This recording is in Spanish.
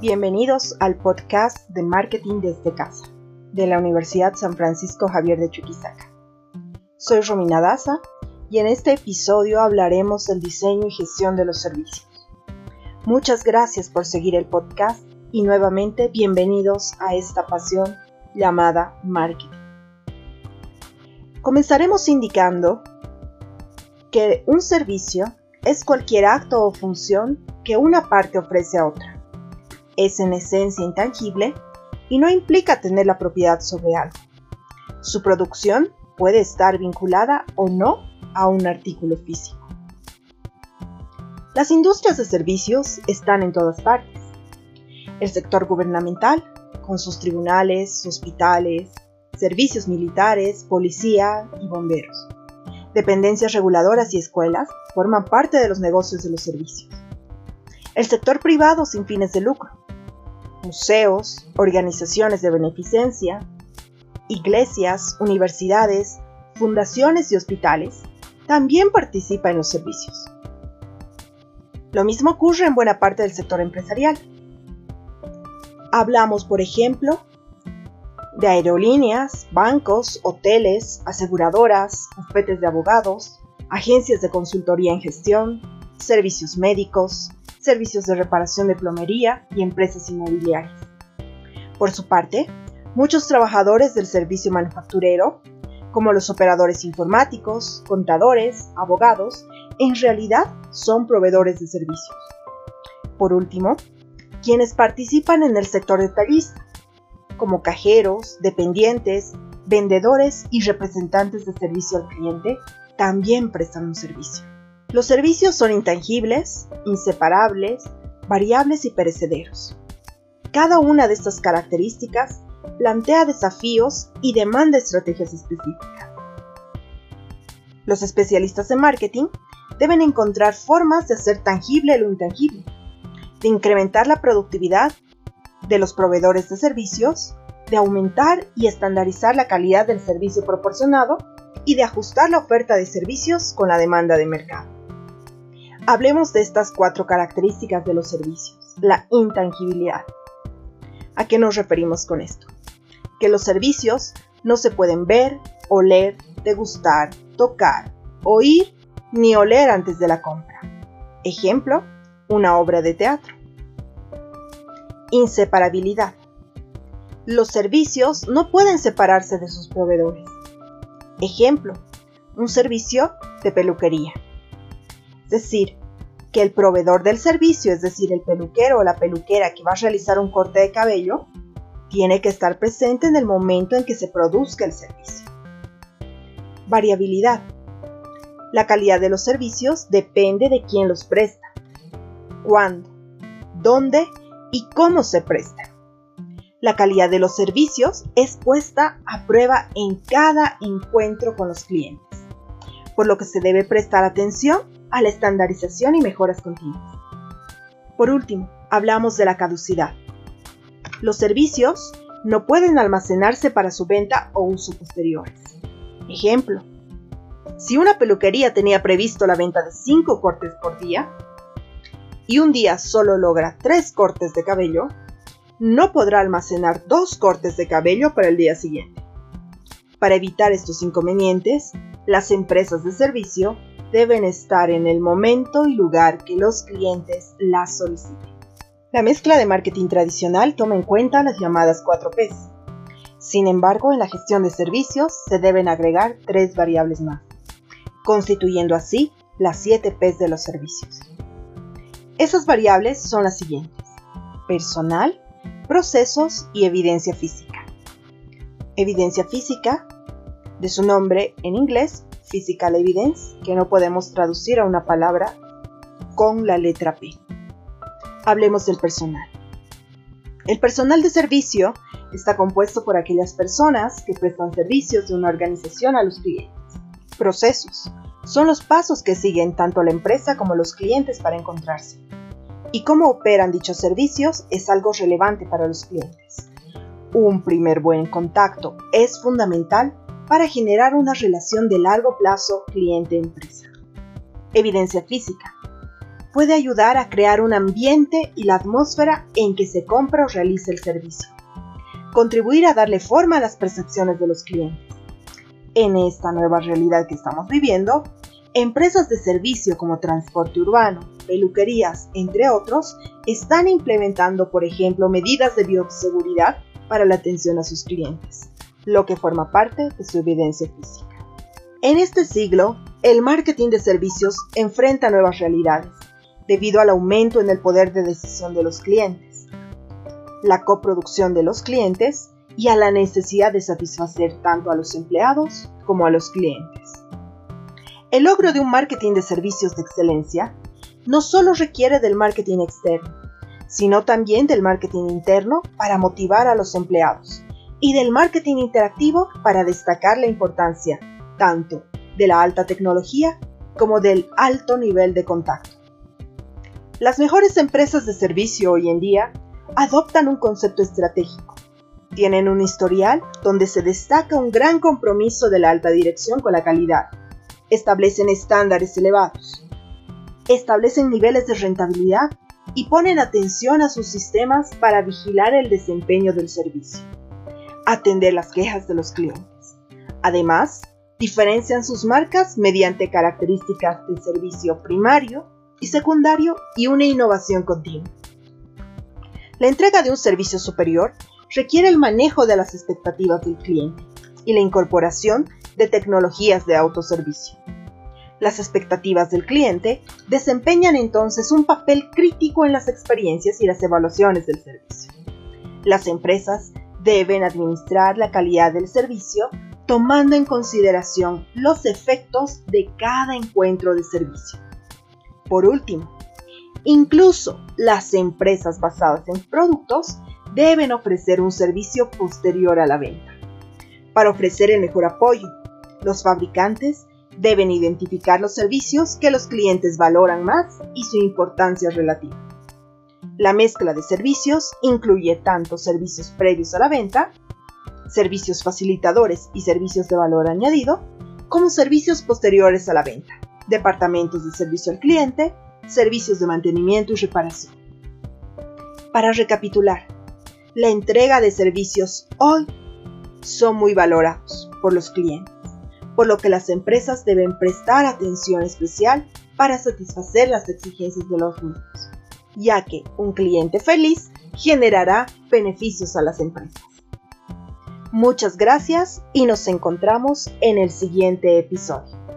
Bienvenidos al podcast de Marketing desde casa de la Universidad San Francisco Javier de Chuquisaca. Soy Romina Daza y en este episodio hablaremos del diseño y gestión de los servicios. Muchas gracias por seguir el podcast y nuevamente bienvenidos a esta pasión llamada marketing. Comenzaremos indicando que un servicio es cualquier acto o función que una parte ofrece a otra es en esencia intangible y no implica tener la propiedad sobre algo. Su producción puede estar vinculada o no a un artículo físico. Las industrias de servicios están en todas partes. El sector gubernamental, con sus tribunales, hospitales, servicios militares, policía y bomberos. Dependencias reguladoras y escuelas forman parte de los negocios de los servicios. El sector privado sin fines de lucro, museos, organizaciones de beneficencia, iglesias, universidades, fundaciones y hospitales, también participa en los servicios. Lo mismo ocurre en buena parte del sector empresarial. Hablamos, por ejemplo, de aerolíneas, bancos, hoteles, aseguradoras, bufetes de abogados, agencias de consultoría en gestión, servicios médicos, servicios de reparación de plomería y empresas inmobiliarias. Por su parte, muchos trabajadores del servicio manufacturero, como los operadores informáticos, contadores, abogados, en realidad son proveedores de servicios. Por último, quienes participan en el sector detallista, como cajeros, dependientes, vendedores y representantes de servicio al cliente, también prestan un servicio. Los servicios son intangibles, inseparables, variables y perecederos. Cada una de estas características plantea desafíos y demanda estrategias específicas. Los especialistas en marketing deben encontrar formas de hacer tangible lo intangible, de incrementar la productividad de los proveedores de servicios, de aumentar y estandarizar la calidad del servicio proporcionado y de ajustar la oferta de servicios con la demanda de mercado. Hablemos de estas cuatro características de los servicios. La intangibilidad. ¿A qué nos referimos con esto? Que los servicios no se pueden ver, oler, degustar, tocar, oír ni oler antes de la compra. Ejemplo, una obra de teatro. Inseparabilidad. Los servicios no pueden separarse de sus proveedores. Ejemplo, un servicio de peluquería. Es decir, que el proveedor del servicio, es decir, el peluquero o la peluquera que va a realizar un corte de cabello, tiene que estar presente en el momento en que se produzca el servicio. Variabilidad. La calidad de los servicios depende de quién los presta, cuándo, dónde y cómo se prestan. La calidad de los servicios es puesta a prueba en cada encuentro con los clientes, por lo que se debe prestar atención a la estandarización y mejoras continuas. Por último, hablamos de la caducidad. Los servicios no pueden almacenarse para su venta o uso posteriores. Ejemplo, si una peluquería tenía previsto la venta de 5 cortes por día y un día solo logra 3 cortes de cabello, no podrá almacenar 2 cortes de cabello para el día siguiente. Para evitar estos inconvenientes, las empresas de servicio deben estar en el momento y lugar que los clientes las soliciten. La mezcla de marketing tradicional toma en cuenta las llamadas 4 Ps. Sin embargo, en la gestión de servicios se deben agregar tres variables más, constituyendo así las 7 Ps de los servicios. Esas variables son las siguientes. Personal, procesos y evidencia física. Evidencia física, de su nombre en inglés, physical evidence, que no podemos traducir a una palabra con la letra P. Hablemos del personal. El personal de servicio está compuesto por aquellas personas que prestan servicios de una organización a los clientes. Procesos son los pasos que siguen tanto la empresa como los clientes para encontrarse. Y cómo operan dichos servicios es algo relevante para los clientes. Un primer buen contacto es fundamental para generar una relación de largo plazo cliente-empresa. Evidencia física. puede ayudar a crear un ambiente y la atmósfera en que se compra o realiza el servicio. Contribuir a darle forma a las percepciones de los clientes. En esta nueva realidad que estamos viviendo, empresas de servicio como transporte urbano, peluquerías, entre otros, están implementando, por ejemplo, medidas de bioseguridad para la atención a sus clientes, lo que forma parte de su evidencia física. En este siglo, el marketing de servicios enfrenta nuevas realidades, debido al aumento en el poder de decisión de los clientes, la coproducción de los clientes y a la necesidad de satisfacer tanto a los empleados como a los clientes. El logro de un marketing de servicios de excelencia no solo requiere del marketing externo, sino también del marketing interno para motivar a los empleados y del marketing interactivo para destacar la importancia tanto de la alta tecnología como del alto nivel de contacto. Las mejores empresas de servicio hoy en día adoptan un concepto estratégico. Tienen un historial donde se destaca un gran compromiso de la alta dirección con la calidad establecen estándares elevados, establecen niveles de rentabilidad y ponen atención a sus sistemas para vigilar el desempeño del servicio, atender las quejas de los clientes. Además, diferencian sus marcas mediante características de servicio primario y secundario y una innovación continua. La entrega de un servicio superior requiere el manejo de las expectativas del cliente y la incorporación de tecnologías de autoservicio. Las expectativas del cliente desempeñan entonces un papel crítico en las experiencias y las evaluaciones del servicio. Las empresas deben administrar la calidad del servicio tomando en consideración los efectos de cada encuentro de servicio. Por último, incluso las empresas basadas en productos deben ofrecer un servicio posterior a la venta, para ofrecer el mejor apoyo, los fabricantes deben identificar los servicios que los clientes valoran más y su importancia relativa. La mezcla de servicios incluye tanto servicios previos a la venta, servicios facilitadores y servicios de valor añadido, como servicios posteriores a la venta, departamentos de servicio al cliente, servicios de mantenimiento y reparación. Para recapitular, la entrega de servicios hoy son muy valorados por los clientes por lo que las empresas deben prestar atención especial para satisfacer las exigencias de los mismos, ya que un cliente feliz generará beneficios a las empresas. Muchas gracias y nos encontramos en el siguiente episodio.